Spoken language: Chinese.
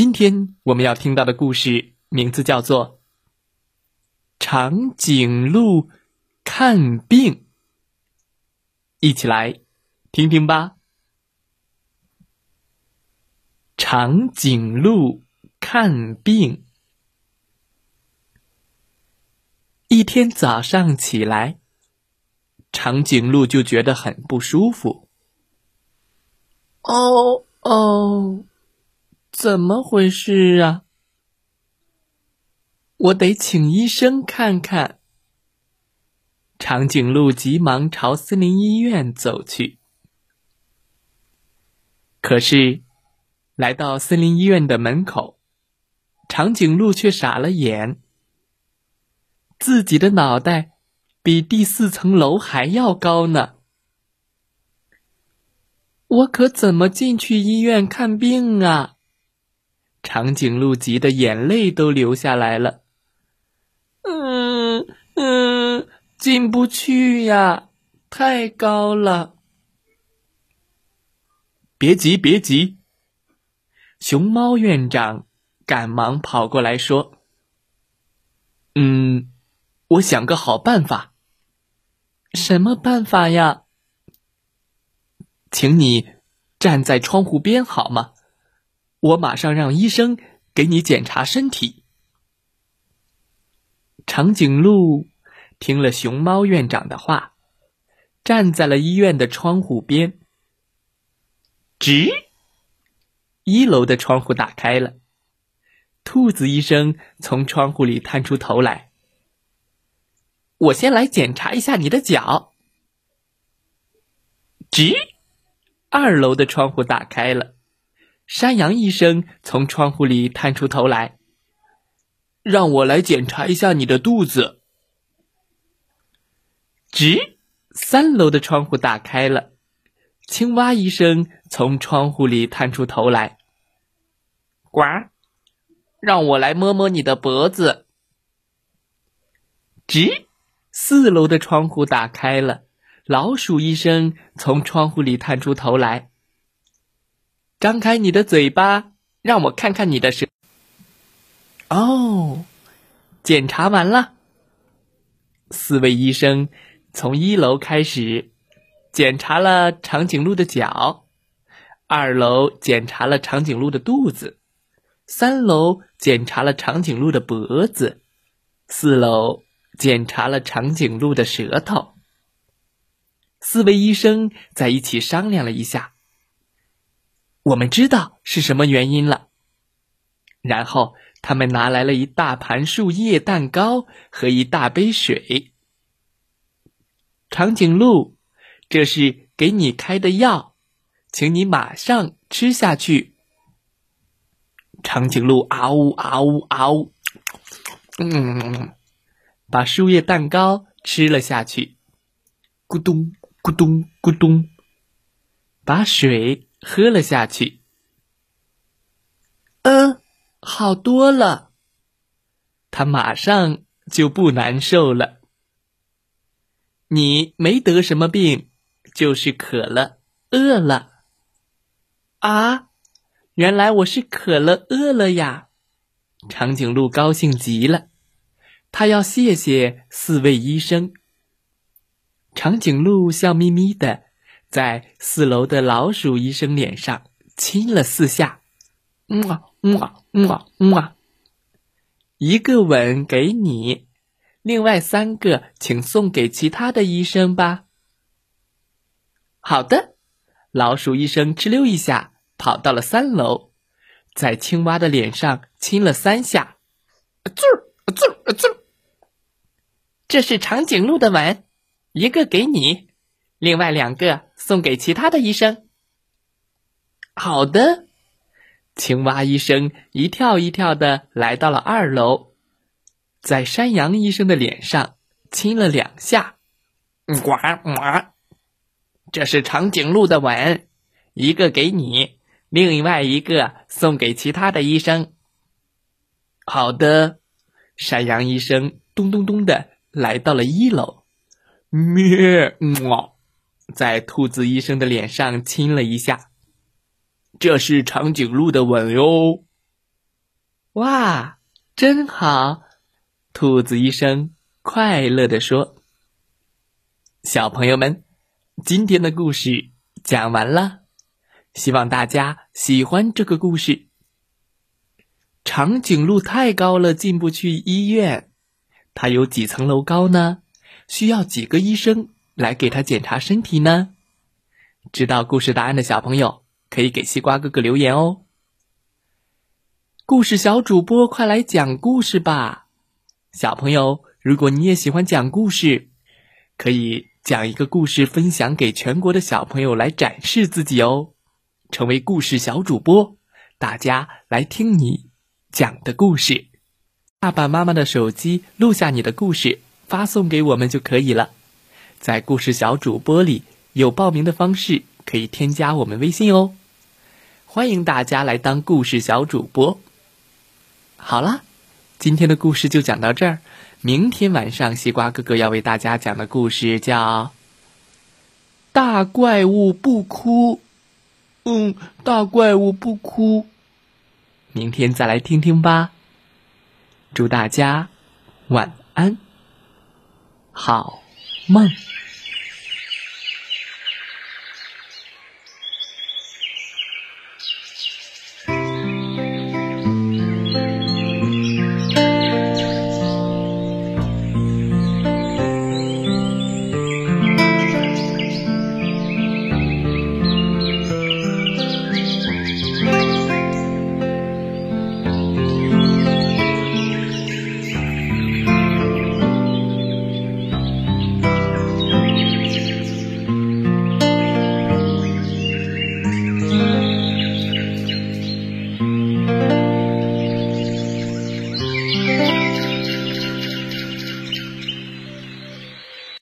今天我们要听到的故事名字叫做《长颈鹿看病》，一起来听听吧。长颈鹿看病。一天早上起来，长颈鹿就觉得很不舒服。哦哦，怎么回事啊？我得请医生看看。长颈鹿急忙朝森林医院走去，可是。来到森林医院的门口，长颈鹿却傻了眼。自己的脑袋比第四层楼还要高呢，我可怎么进去医院看病啊？长颈鹿急得眼泪都流下来了。嗯嗯，进不去呀，太高了。别急，别急。熊猫院长赶忙跑过来说：“嗯，我想个好办法。什么办法呀？请你站在窗户边好吗？我马上让医生给你检查身体。”长颈鹿听了熊猫院长的话，站在了医院的窗户边，吱。一楼的窗户打开了，兔子医生从窗户里探出头来。我先来检查一下你的脚。吱，二楼的窗户打开了，山羊医生从窗户里探出头来。让我来检查一下你的肚子。吱，三楼的窗户打开了。青蛙医生从窗户里探出头来，呱，让我来摸摸你的脖子。吱，四楼的窗户打开了，老鼠医生从窗户里探出头来，张开你的嘴巴，让我看看你的舌。哦，检查完了。四位医生从一楼开始。检查了长颈鹿的脚，二楼检查了长颈鹿的肚子，三楼检查了长颈鹿的脖子，四楼检查了长颈鹿的舌头。四位医生在一起商量了一下，我们知道是什么原因了。然后他们拿来了一大盘树叶蛋糕和一大杯水。长颈鹿。这是给你开的药，请你马上吃下去。长颈鹿嗷呜嗷呜嗷呜，嗯，把树叶蛋糕吃了下去。咕咚咕咚咕咚，把水喝了下去。嗯，好多了，他马上就不难受了。你没得什么病。就是渴了，饿了，啊！原来我是渴了，饿了呀！长颈鹿高兴极了，他要谢谢四位医生。长颈鹿笑眯眯的在四楼的老鼠医生脸上亲了四下，嗯啊嗯啊嗯啊嗯啊！一个吻给你，另外三个请送给其他的医生吧。好的，老鼠医生哧溜一下跑到了三楼，在青蛙的脸上亲了三下，滋儿滋儿滋儿。这是长颈鹿的吻，一个给你，另外两个送给其他的医生。好的，青蛙医生一跳一跳的来到了二楼，在山羊医生的脸上亲了两下。呱呱，这是长颈鹿的吻，一个给你，另外一个送给其他的医生。好的，山羊医生咚咚咚的来到了一楼，咩么，在兔子医生的脸上亲了一下。这是长颈鹿的吻哟！哇，真好！兔子医生快乐地说：“小朋友们，今天的故事讲完了，希望大家喜欢这个故事。长颈鹿太高了，进不去医院。它有几层楼高呢？需要几个医生来给它检查身体呢？知道故事答案的小朋友。”可以给西瓜哥哥留言哦。故事小主播，快来讲故事吧！小朋友，如果你也喜欢讲故事，可以讲一个故事分享给全国的小朋友来展示自己哦，成为故事小主播。大家来听你讲的故事，爸爸妈妈的手机录下你的故事，发送给我们就可以了。在故事小主播里有报名的方式，可以添加我们微信哦。欢迎大家来当故事小主播。好了，今天的故事就讲到这儿。明天晚上，西瓜哥哥要为大家讲的故事叫《大怪物不哭》。嗯，大怪物不哭。明天再来听听吧。祝大家晚安，好梦。